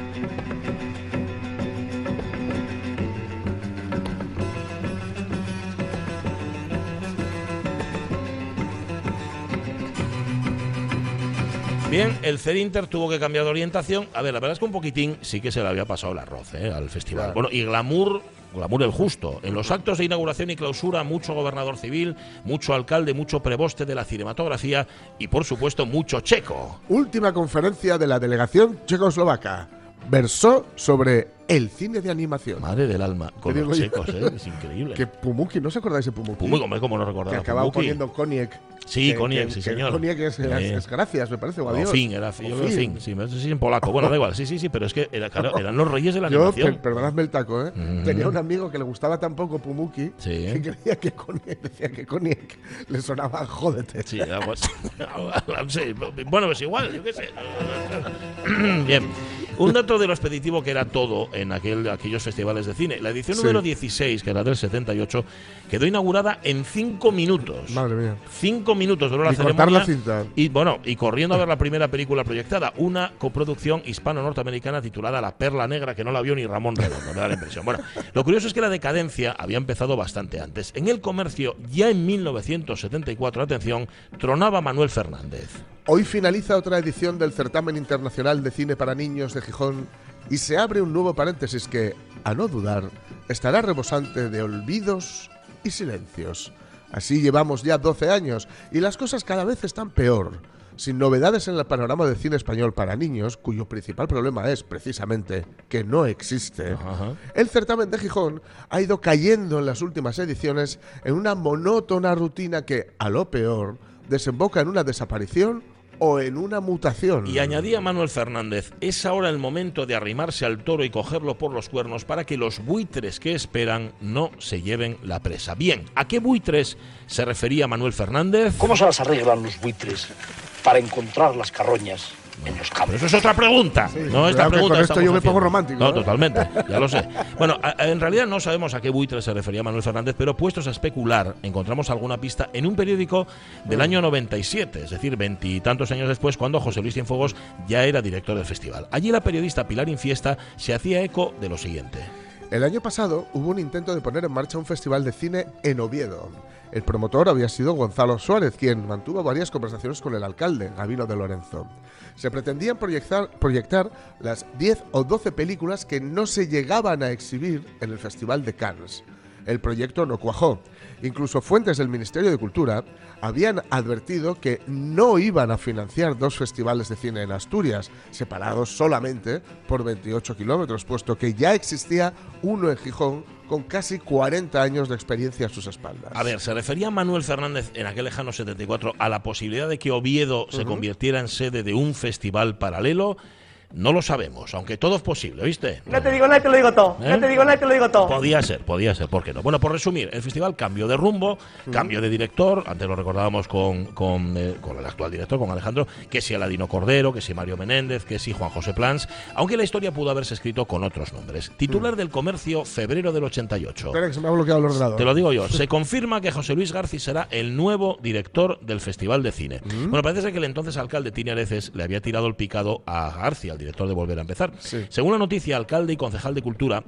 Bien, el Cerinter tuvo que cambiar de orientación. A ver, la verdad es que un poquitín sí que se le había pasado el arroz ¿eh? al festival. Claro. Bueno, y glamour, glamour el justo. En los actos de inauguración y clausura, mucho gobernador civil, mucho alcalde, mucho preboste de la cinematografía y, por supuesto, mucho checo. Última conferencia de la delegación checoslovaca. Versó sobre el cine de animación. Madre del alma, con los checos, ¿eh? es increíble. Que Pumuki, ¿no os acordáis de Pumuki? Pumuki, cómo no que recordar a acababa Pumuki. poniendo Koniec. Sí, Que- Koniec, que- sí, que señor. Koniec es, Sí. es gracias, me parece, o O adiós. fin, era O fin, yo creo que fin. Sí, si en polaco. Bueno, da igual, sí, sí, sí, pero es que era, eran los reyes de la Yo, animación. per- perdonadme el taco, ¿eh? Tenía un amigo que le gustaba tan poco Pumuki Sí. que creía que Koniec, decía que Koniec le sonaba jódete. Sí, algo así. Sí, bueno, pues igual, yo qué sé. Bien. Un dato de lo expeditivo que era todo en aquel, aquellos festivales de cine. La edición Sí. número 16, que era del 78, quedó inaugurada en cinco minutos. Madre mía. Cinco minutos duró la ceremonia. la cinta. Y bueno, y corriendo a ver la primera película proyectada, una coproducción hispano-norteamericana titulada La Perla Negra, que no la vio ni Ramón Redondo, me da la impresión. Bueno, lo curioso es que la decadencia había empezado bastante antes. En el comercio, ya en 1974, atención, tronaba Manuel Fernández. Hoy finaliza otra edición del Certamen Internacional de Cine para Niños de Gijón y se abre un nuevo paréntesis que, a no dudar, estará rebosante de olvidos y silencios. Así llevamos ya 12 años y las cosas cada vez están peor. Sin novedades en el panorama de cine español para niños, cuyo principal problema es precisamente que no existe, Ajá. el certamen de Gijón ha ido cayendo en las últimas ediciones en una monótona rutina que, a lo peor, desemboca en una desaparición o en una mutación. Y añadía Manuel Fernández, es ahora el momento de arrimarse al toro y cogerlo por los cuernos para que los buitres que esperan no se lleven la presa. Bien, ¿a qué buitres se refería Manuel Fernández? ¿Cómo se las arreglan los buitres para encontrar las carroñas en los Pero eso es otra pregunta. no esta pregunta. con esto yo me pongo romántico, No, ¿eh? totalmente. Ya lo sé. Bueno, a- en realidad no sabemos a qué buitre se refería Manuel Fernández, pero puestos a especular, encontramos alguna pista en un periódico del año 97, es decir, veintitantos años después, cuando José Luis Cienfuegos ya era director del festival. Allí la periodista Pilar Infiesta se hacía eco de lo siguiente. El año pasado hubo un intento de poner en marcha un festival de cine en Oviedo. El promotor había sido Gonzalo Suárez, quien mantuvo varias conversaciones con el alcalde, Gabino de Lorenzo. Se pretendían proyectar, las 10 o 12 películas que no se llegaban a exhibir en el Festival de Cannes. El proyecto no cuajó. Incluso fuentes del Ministerio de Cultura habían advertido que no iban a financiar dos festivales de cine en Asturias, separados solamente por 28 kilómetros, puesto que ya existía uno en Gijón con casi 40 años de experiencia a sus espaldas. A ver, ¿se refería Manuel Fernández en aquel lejano 74 a la posibilidad de que Oviedo se convirtiera en sede de un festival paralelo? No lo sabemos, aunque todo es posible, ¿viste? No te digo nada, te lo digo todo. ¿Eh? No te digo nada, te lo digo todo. Podía ser, podía ser, ¿por qué no? Bueno, por resumir, el festival cambió de rumbo, cambio de director, antes lo recordábamos con, con, eh, con el actual director, con Alejandro, que si Aladino Cordero, que si Mario Menéndez, que si Juan José Plans, aunque la historia pudo haberse escrito con otros nombres. Titular del comercio, febrero del 88. Espera que se me ha bloqueado el ordenador. Te lo digo yo. Se confirma que José Luis García será el nuevo director del Festival de Cine. Bueno, parece ser que el entonces alcalde Tini Areces le había tirado el picado a García, director de Volver a Empezar. Sí. Según la noticia, alcalde y concejal de Cultura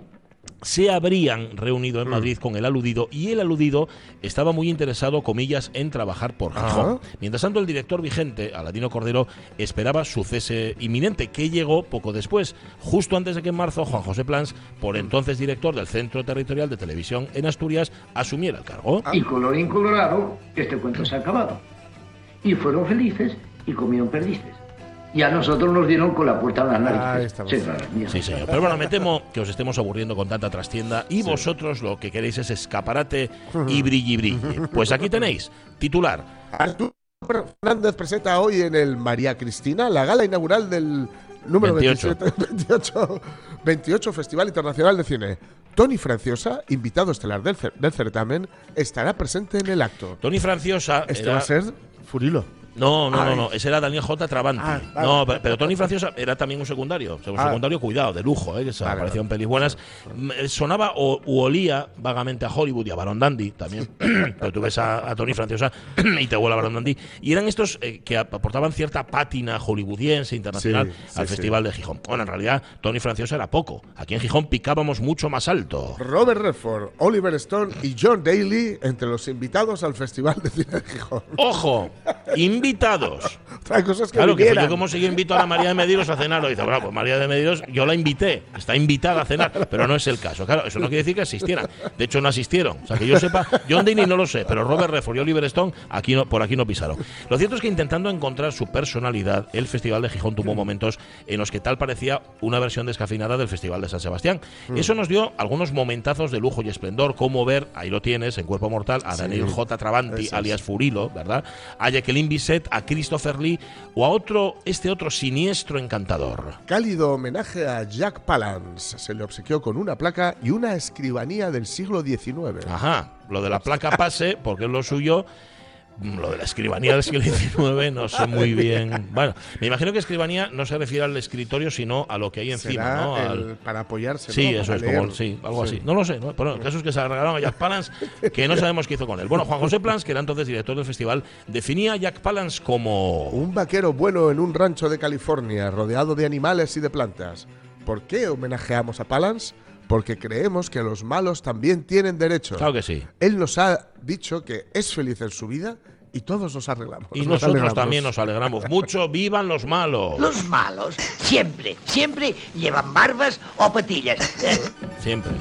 se habrían reunido en Madrid con el aludido y el aludido estaba muy interesado, comillas, en trabajar por Gijón. Mientras tanto, el director vigente, Aladino Cordero, esperaba su cese inminente, que llegó poco después, justo antes de que en marzo Juan José Plans, por entonces director del Centro Territorial de Televisión en Asturias, asumiera el cargo. Y colorín colorado, este cuento se ha acabado. Y fueron felices y comieron perdices. Y a nosotros nos dieron con la puerta en las narices. Señoras mías. Sí, señor. Pero bueno, me temo que os estemos aburriendo con tanta trastienda y vosotros lo que queréis es escaparate y brilli brilli. Pues aquí tenéis, titular. Arturo Fernández presenta hoy en el María Cristina la gala inaugural del número 28. 27, 28, 28 Festival Internacional de Cine. Tony Franciosa, invitado estelar del, del certamen, estará presente en el acto. Tony Franciosa. Este era- va a ser Furilo. No, no, no, no, ese era Daniel J. Trabanti. Ah, vale. no, pero, pero Tony Franciosa era también un secundario. Un Ah. secundario, cuidado, de lujo, ¿eh? que se Vale, apareció en pelis buenas. Mm, eh, Sonaba o u olía vagamente a Hollywood y a Baron Dandy también. pero tú ves a, a Tony Franciosa y te huele a Baron Dandy. Y eran estos eh, que aportaban cierta pátina hollywoodiense internacional Sí, al sí. Festival de Gijón. Bueno, en realidad, Tony Franciosa era poco. Aquí en Gijón picábamos mucho más alto. Robert Redford, Oliver Stone y John Daly entre los invitados al Festival de Cine de Gijón. ¡Ojo! Invitados. Cosas que Claro, que fue yo como si yo invito a la María de Medeiros a cenar. Lo dice, bueno, pues María de Medeiros, yo la invité, está invitada a cenar, pero no es el caso. Claro, eso no quiere decir que asistieran. De hecho, no asistieron. O sea, que yo sepa, John Denny no lo sé, pero Robert Redford y Oliver Stone aquí no, por aquí no pisaron. Lo cierto es que intentando encontrar su personalidad, el Festival de Gijón tuvo momentos en los que tal parecía una versión descafeinada del Festival de San Sebastián. Eso nos dio algunos momentazos de lujo y esplendor, como ver, ahí lo tienes, en Cuerpo Mortal, a Daniel J. Es. alias Furilo, ¿verdad? A Jacqueline Bisset, a Christopher Lee o a otro, este otro siniestro encantador. Cálido homenaje a Jack Palance. Se le obsequió con una placa y una escribanía del siglo XIX. Ajá, lo de la placa pase, porque es lo suyo. Lo de la escribanía del siglo XIX no sé muy bien. Bueno, me imagino que escribanía no se refiere al escritorio, sino a lo que hay encima, Será ¿no? Al- el- para apoyarse. Sí, ¿no? eso es como, sí, algo Sí. así. No lo sé, ¿no? Pero el caso es que se regalaron a Jack Palance, que no sabemos qué hizo con él. Bueno, Juan José Plans, que era entonces director del festival, definía a Jack Palance como... Un vaquero bueno en un rancho de California, rodeado de animales y de plantas. ¿Por qué homenajeamos a Palance? Porque creemos que los malos también tienen derechos. Claro que sí. Él nos ha dicho que es feliz en su vida y todos nos arreglamos. Y nos nosotros alegramos. también nos alegramos mucho. ¡Vivan los malos! Los malos siempre, siempre llevan barbas o patillas. Siempre.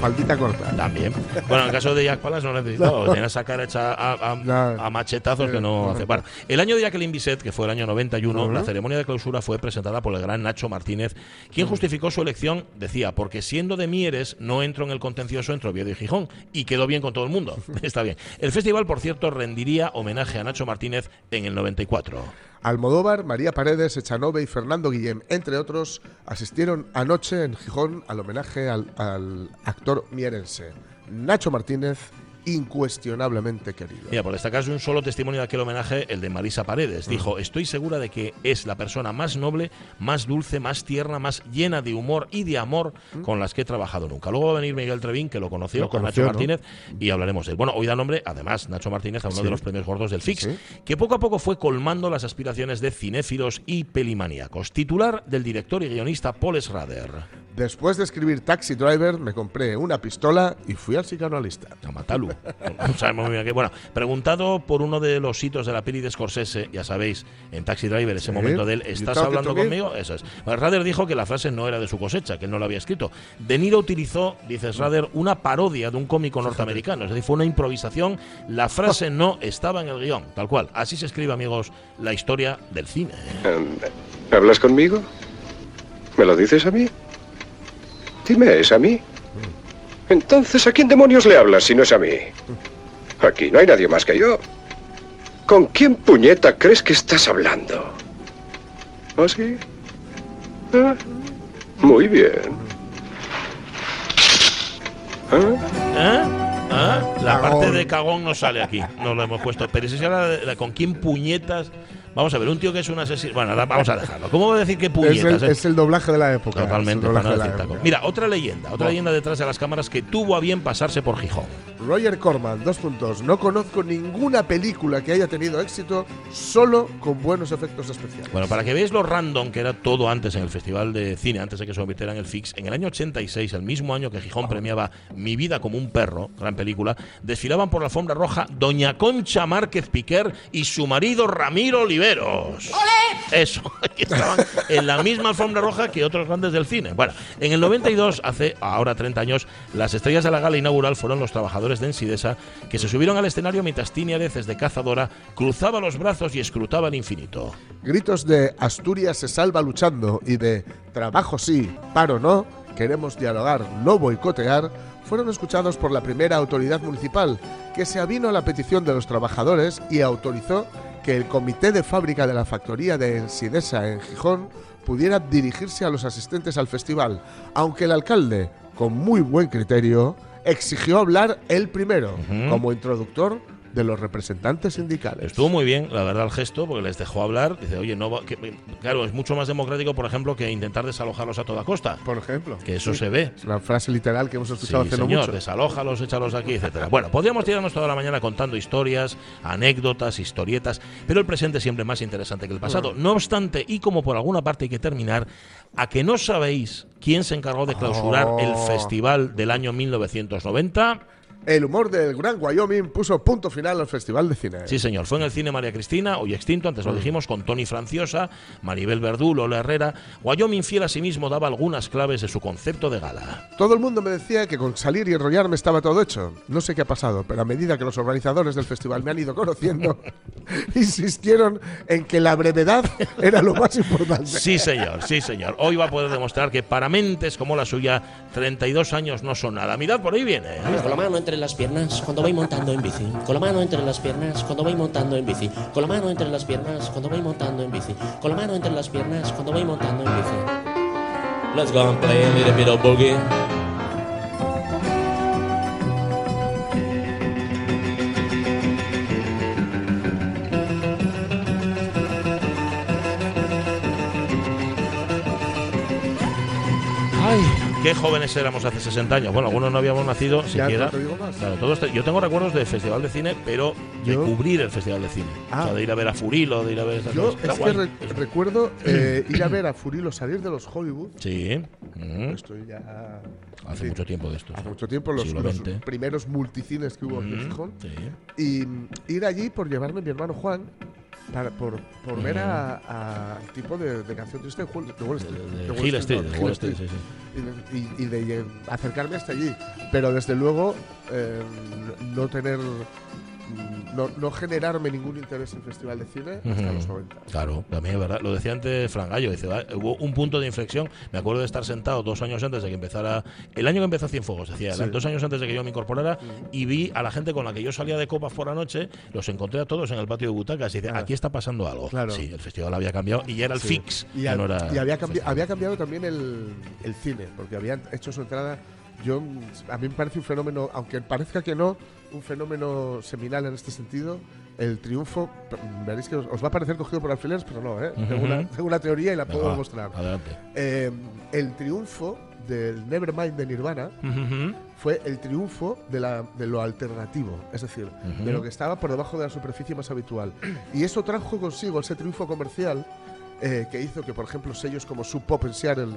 Faldita corta. También. Bueno, en el caso de Jack Palance no necesitaba. Tiene esa cara hecha a, a- a machetazos que no hace. Bueno, el año de Jacqueline Bisset, que fue el año 91, la ceremonia de clausura fue presentada por el gran Nacho Martínez, quien justificó su elección, decía, porque siendo de Mieres no entro en el contencioso entre Oviedo y Gijón. Y quedó bien con todo el mundo. Está bien. El festival, por cierto, rendiría homenaje a Nacho Martínez en el 94. Almodóvar, María Paredes, Echanove y Fernando Guillem, entre otros, asistieron anoche en Gijón al homenaje al, al actor mierense. Nacho Martínez, incuestionablemente querido. Mira, por destacarse un solo testimonio de aquel homenaje, el de Marisa Paredes. Dijo, estoy segura de que es la persona más noble, más dulce, más tierna, más llena de humor y de amor con las que he trabajado nunca. Luego va a venir Miguel Trevín, que lo conoció, Lo con Nacho ¿no? Martínez, y hablaremos de él. Bueno, hoy da nombre, además, Nacho Martínez, a uno Sí. de los premios gordos del FIX, Sí. que poco a poco fue colmando las aspiraciones de cinéfilos y pelimaníacos. Titular del director y guionista Paul Schrader. Después de escribir Taxi Driver, me compré una pistola y fui al psicoanalista. A Matalu. No sabemos muy bien qué. Bueno, preguntado por uno de los hitos de la peli de Scorsese, ya sabéis, en Taxi Driver, ese Sí. momento de él, ¿estás hablando conmigo? Eso es. Schrader dijo que la frase no era de su cosecha, que él no la había escrito. De Niro utilizó, dice Schrader, una parodia de un cómico norteamericano, es decir, fue una improvisación. La frase no estaba en el guion, tal cual. Así se escribe, amigos, la historia del cine. ¿Hablas conmigo? ¿Me lo dices a mí? Dime, ¿es a mí? Entonces, ¿a quién demonios le hablas si no es a mí? Aquí no hay nadie más que yo. ¿Con quién puñeta crees que estás hablando? ¿Oh, sí? Ah, muy bien. ¿Ah? ¿Eh? ¿Ah? La Cagón. parte de cagón no sale aquí, no lo hemos puesto. Pero si se habla de la- con quién puñetas. Vamos a ver, un tío que es un asesino. Bueno, da- vamos a dejarlo. ¿Cómo voy a decir que Es puñetas? el, eh? es el doblaje de la época. Totalmente, es para de la época. Mira, otra leyenda, otra leyenda detrás de las cámaras que tuvo a bien pasarse por Gijón. Roger Corman, dos puntos. No conozco ninguna película que haya tenido éxito solo con buenos efectos especiales. Bueno, para que veáis lo random que era todo antes en el Festival de Cine, antes de que se convirtiera en el Fix, en el año 86, el mismo año que Gijón premiaba Mi vida como un perro, gran película, desfilaban por la alfombra roja Doña Concha Márquez Piquer y su marido Ramiro Oliveros. Eso, que estaban en la misma alfombra roja que otros grandes del cine. Bueno, en el 92, hace ahora 30 años, las estrellas de la gala inaugural fueron los trabajadores de Ensidesa que se subieron al escenario mientras Tini Areces de Cazadora cruzaba los brazos y escrutaba el infinito. Gritos de Asturias se salva luchando y de trabajo sí, paro no, queremos dialogar, no boicotear, fueron escuchados por la primera autoridad municipal, que se avino a la petición de los trabajadores y autorizó que el comité de fábrica de la factoría de Ensidesa en Gijón pudiera dirigirse a los asistentes al festival, aunque el alcalde, con muy buen criterio, exigió hablar él primero, como introductor de los representantes sindicales. Estuvo muy bien, la verdad, el gesto, porque les dejó hablar. Dice, oye, no va- que- claro, es mucho más democrático, por ejemplo, que intentar desalojarlos a toda costa. Por ejemplo. Que eso Sí. se ve. Una frase literal que hemos Sí, escuchado hace no señor, mucho. desalójalos, échalos aquí, etcétera. Bueno, podríamos tirarnos toda la mañana contando historias, anécdotas, historietas, pero el presente es siempre más interesante que el pasado. No obstante, y como por alguna parte hay que terminar, a que no sabéis quién se encargó de clausurar Oh. el festival del año 1990. El humor del Gran Wyoming puso punto final al Festival de Cine. Sí, señor. Fue en el cine María Cristina, hoy extinto, antes lo dijimos, con Tony Franciosa, Maribel Verdú, Lola Herrera. Wyoming fiel a sí mismo daba algunas claves de su concepto de gala. Todo el mundo me decía que con salir y enrollarme estaba todo hecho. No sé qué ha pasado, pero a medida que los organizadores del festival me han ido conociendo, insistieron en que la brevedad era lo más importante. Sí, señor, sí, señor. Hoy va a poder demostrar que para mentes como la suya, 32 años no son nada. Mirad, por ahí viene. ¿eh? Con la mano entre las piernas cuando voy montando en bici. Con la mano entre las piernas cuando voy montando en bici. Con la mano entre las piernas cuando voy montando en bici. Con la mano entre las piernas cuando voy montando en bici. Let's go and play a little bit of boogie. Qué jóvenes éramos hace 60 años. Bueno, algunos no habíamos nacido siquiera. te digo más. Claro, todos te- yo tengo recuerdos de festival de cine, pero de Yo- cubrir el festival de cine. Ah. O sea, de ir a ver a Furilo, de ir a ver esas Yo cosas. Es que re- recuerdo eh, ir a ver a Furilo salir de los Hollywood. Sí. mm, Estoy ya. Hace sí, mucho tiempo de esto. Hace mucho tiempo, los, los primeros multicines que hubo aquí en Mm, Gijón. sí. Y mm, ir allí por llevarme a mi hermano Juan. Para, por, por ver al tipo de, de canción de Wall de Wall Street. de de Wall Hill Street, no, de Hill Wall Street, sí, sí. Y, de- y- y de lle- acercarme hasta allí. Pero desde luego, eh, no tener. Mm, No, no generarme ningún interés en festival de cine hasta Ujú. los 90. Claro, también es verdad. Lo decía antes Fran Gallo, dice, "Va, hubo un punto de inflexión. Me acuerdo de estar sentado dos años antes de que empezara. El año que empezó Cienfuegos, decía, Sí. dos años antes de que yo me incorporara, y vi a la gente con la que yo salía de copas por la noche, los encontré a todos en el patio de butacas. Y dice, aquí está pasando algo. Claro. Sí, el festival había cambiado y ya era el Sí. fix. Y, ha- no era y había, cambi- había cambiado también el, el cine, porque habían hecho su entrada. Yo, a mí me parece un fenómeno, aunque parezca que no, un fenómeno seminal en este sentido. El triunfo, veréis que os, os va a parecer cogido por alfileres, pero no, ¿eh? tengo, Ujú. una, tengo una teoría y la puedo demostrar. Adelante. Eh, el triunfo del Nevermind de Nirvana Ujú. fue el triunfo de, la, de lo alternativo, es decir, Ujú. de lo que estaba por debajo de la superficie más habitual. Y eso trajo consigo ese triunfo comercial eh, que hizo que, por ejemplo, sellos como Sub Pop en Seattle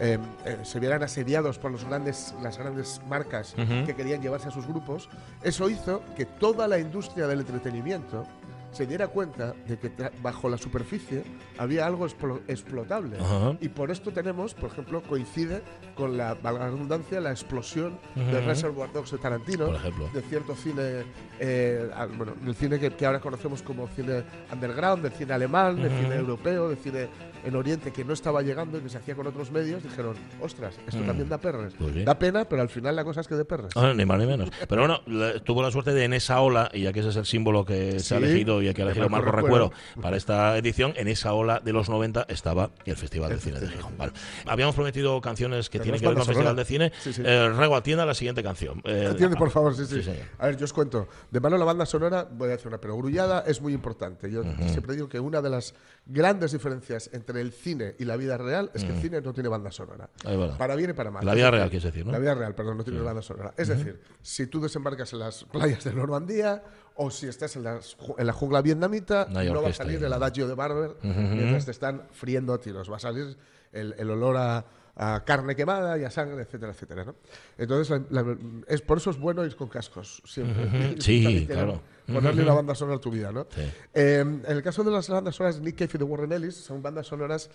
eh, eh, se vieran asediados por los grandes, las grandes marcas que querían llevarse a sus grupos. Eso hizo que toda la industria del entretenimiento se diera cuenta de que bajo la superficie había algo explo- explotable. Ajá. Y por esto tenemos, por ejemplo, coincide con la, valga la redundancia, la explosión de Ujú. Reservoir Dogs de Tarantino, Por ejemplo. de cierto cine, eh, bueno, del cine que, que ahora conocemos como cine underground, del cine alemán, del Ujú. cine europeo, del cine en Oriente que no estaba llegando y que se hacía con otros medios, dijeron, ostras, esto Mm. también da perres. Pues sí. Da pena, pero al final la cosa es que de perres. Ah, ni más ni menos. Pero bueno, tuvo la suerte de en esa ola, y ya que ese es el símbolo que se ha elegido y que de elegido Marco Marco Recuero. Para esta edición, en esa ola de los 90 estaba el Festival de Cine de Gijón. Vale. Habíamos prometido canciones que tienen que ver con el Festival de Cine. Sí, sí. Eh, Rego, atienda la siguiente canción. Eh, Atiende, por favor, sí, sí. a ver, yo os cuento. De mano la banda sonora, voy a decir una, pero Grullada es muy importante. Yo siempre digo que una de las grandes diferencias entre el cine y la vida real es que el cine no tiene banda sonora. Para bien y para mal. La vida real, quieres decir, ¿no? La vida real, perdón, no tiene banda sonora. Es decir, si tú desembarcas en las playas de Normandía o si estás en, ju- en la jungla vietnamita, No no va a salir el adagio de Barber Ujú. mientras te están friendo a tiros. Va a salir el, el olor a, a carne quemada y a sangre, etcétera, etcétera. ¿no? Entonces, la- la- es, por eso es bueno ir con cascos siempre. Ujú. Y Sí, claro. Ponerle Ujú. una banda sonora a tu vida, ¿no? Sí. Eh, en el caso de las bandas sonoras de Nick Cave y de Warren Ellis, son bandas sonoras.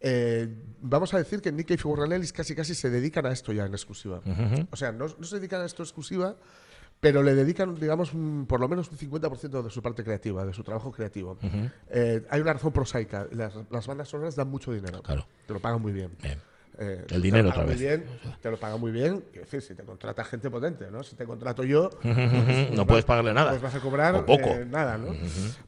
eh, vamos a decir que Nick Cave y Warren Ellis casi casi se dedican a esto ya en exclusiva. O sea, no, no se dedican a esto exclusiva, pero le dedican, digamos, un- por lo menos un 50% de su parte creativa, de su trabajo creativo. Eh, hay una razón prosaica. Las, las bandas sonoras dan mucho dinero. Claro. Te lo pagan muy bien. Bien. Eh, El dinero otra vez. bien, te lo pagan muy bien. Quiero decir, si te contrata gente potente, ¿no? Si te contrato yo, Ujú, ujú. No vas- puedes pagarle nada. Pues vas a cobrar O poco. eh, nada, ¿no?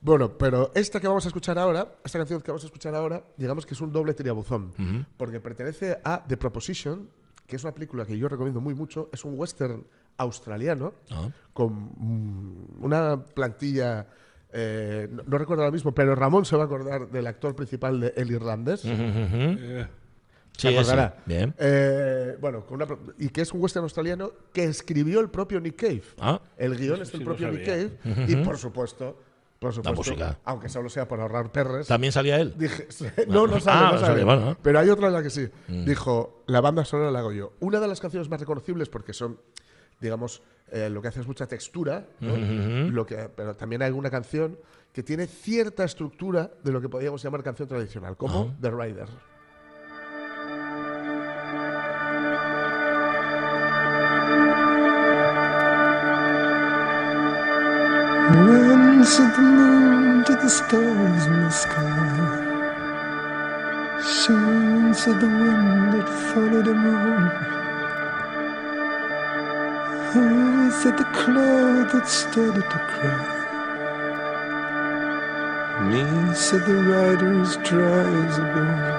Bueno, pero esta que vamos a escuchar ahora, esta canción que vamos a escuchar ahora, digamos que es un doble tirabuzón, Ujú. porque pertenece a The Proposition, que es una película que yo recomiendo muy mucho. Es un western australiano Ah. con mm, una plantilla. eh, no, no recuerdo ahora mismo, pero Ramón se va a acordar del actor principal de El Irlandés. Ujú. Se Sí, acordará. sí. Bien. Eh, bueno, con una pro- y que es un western australiano que escribió el propio Nick Cave. Ah. El guion es del propio Nick. Cave. Y por supuesto, por supuesto, música. aunque solo sea por ahorrar perres. ¿También salía él? Dije, no, no sale, Ah, no no sale. sale, bueno. Pero hay otra en la que sí. Mm. Dijo, la banda sonora la hago yo. Una de las canciones más reconocibles porque son, digamos, eh, lo que hace es mucha textura, ¿no? Ujú. lo que, pero también hay alguna canción que tiene cierta estructura de lo que podríamos llamar canción tradicional, como The Rider. Said the moon to the stars in the sky? Soon said the wind that followed the moon. Oh, said the cloud that started to cry. Me said the rider is dry as a bone.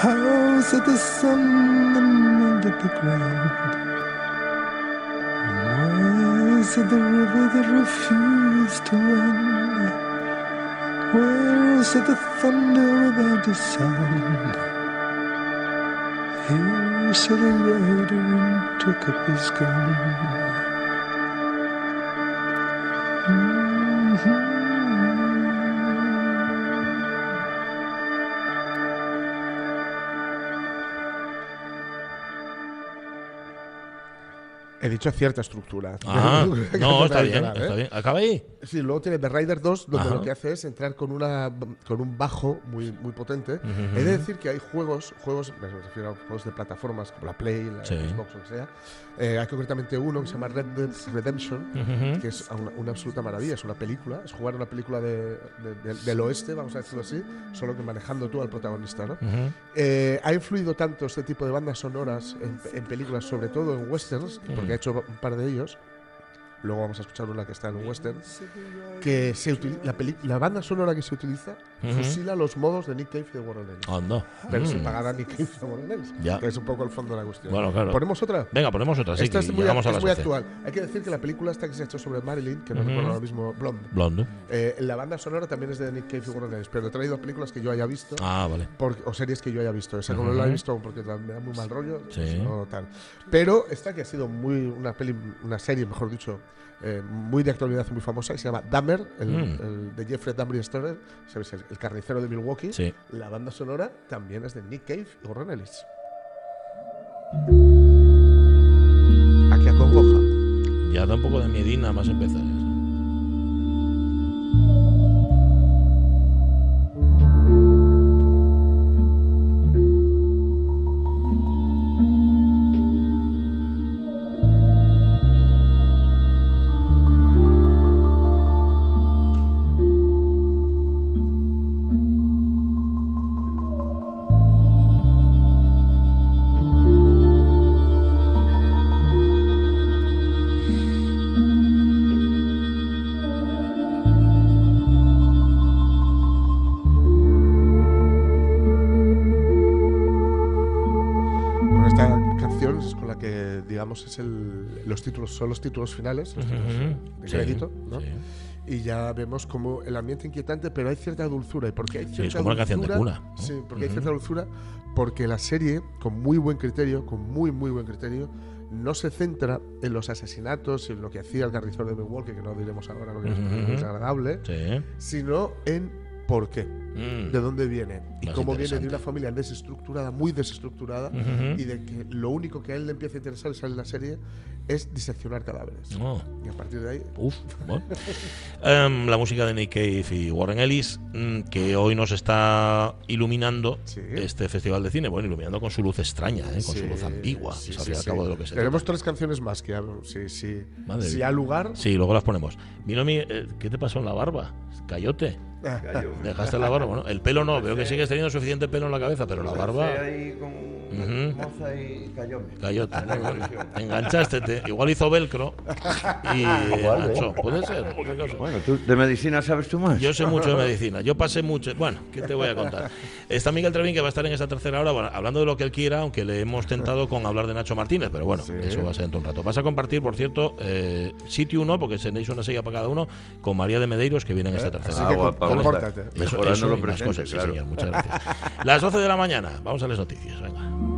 How said the sun that melted the ground. Was it the river that refused to run? Where is it the thunder without a sound? city raider and took up his gun. Dicho cierta estructura. Ah, no, está bien, dar, está ¿eh? bien. Acaba ahí. Sí, luego tiene The Rider 2, donde Ajá. lo que hace es entrar con una con un bajo muy, muy potente. Ujú. He de decir que hay juegos, juegos, me refiero a juegos de plataformas como la Play, la Sí. Xbox o lo que sea. Eh, hay concretamente uno que se llama Red Dead Redemption, Ujú. que es una, una absoluta maravilla. Es una película, es jugar una película de- de- de- del oeste, vamos a decirlo así, solo que manejando tú al protagonista. ¿no? Ujú. Eh, ha influido tanto este tipo de bandas sonoras en, en películas, sobre todo en westerns, porque ha hecho un par de ellos. Luego vamos a escuchar una que está en un western. Que se la, la banda sonora que se utiliza Ujú. fusila los modos de Nick Cave y de Warren Ellis. Anda. Pero Mm. sin pagar a Nick Cave y a Warren Ellis. Ya. Que es un poco el fondo de la cuestión. Bueno, claro. ¿Ponemos otra? Venga, ponemos otra, sí, Esta es muy, a es muy 11. actual. Hay que decir que la película esta que se ha hecho sobre Marilyn, que no Ujú. recuerdo ahora mismo, Blonde. Blonde. Eh, la banda sonora también es de Nick Cave y Warren Ellis, pero he traído películas que yo haya visto. Ah, vale. Porque- o series que yo haya visto. Esa como no la he visto porque me da muy mal rollo. Sí. no tal. Pero esta que ha sido muy una peli, una serie, mejor dicho, eh, muy de actualidad, muy famosa, que se llama Dahmer, el, Mm. el de Jeffrey Dahmer Stoner, ¿sabes? El, el carnicero de Milwaukee. Sí. La banda sonora también es de Nick Cave y Warren Ellis. Aquí acongoja. Ya da un poco de miedina más empezar. ¿eh? Digamos, es el, los títulos, son los títulos finales, los títulos Ujú. de Sí, crédito, ¿no? sí. Y ya vemos como el ambiente inquietante, pero hay cierta dulzura. ¿Y por qué hay Sí, cierta es como una canción de dulzura? ¿no? Sí, porque hay cierta dulzura, porque la serie, con muy buen criterio, con muy, muy buen criterio, no se centra en los asesinatos y en lo que hacía el carnicero de Milwaukee, que no diremos ahora, lo que es muy Sí. sino en por qué, Mm. de dónde viene y Más cómo viene de una familia desestructurada, muy desestructurada, Ujú. y de que lo único que a él le empieza a interesar en la serie es diseccionar cadáveres. Oh. Y a partir de ahí. Uf, bueno. Em, la música de Nick Cave y Warren Ellis, mm, que hoy nos está iluminando este festival de cine. Bueno, iluminando con su luz extraña, ¿eh? con su Sí, luz ambigua. sí, sí, sí. cabo de lo que se Tenemos trata. tres canciones más que. Sí, sí. Madre si mía. ha lugar. Sí, luego las ponemos. Vino mi. eh, ¿Qué te pasó en la barba? Cayote. Dejaste la barba, ¿no? El pelo no, veo que sigues teniendo suficiente pelo en la cabeza, pero la barba. ahí con moza y cayóme. Cayote, ¿no? Bueno, te enganchaste, te- igual hizo velcro y Igual, ¿eh? enganchó. Puede ser. Bueno, ¿tú de medicina sabes tú más? Yo sé mucho de medicina. Yo pasé mucho. Bueno, ¿qué te voy a contar? Está Miguel Trevín que va a estar en esta tercera hora, bueno, hablando de lo que él quiera, aunque le hemos tentado con hablar de Nacho Martínez, pero bueno, eso va a ser dentro de un rato. Vas a compartir, por cierto, eh, sitio uno, porque tenéis una silla para cada uno, con María de Medeiros que viene en esta tercera así hora. Las 12 de la mañana, vamos a las noticias. Venga.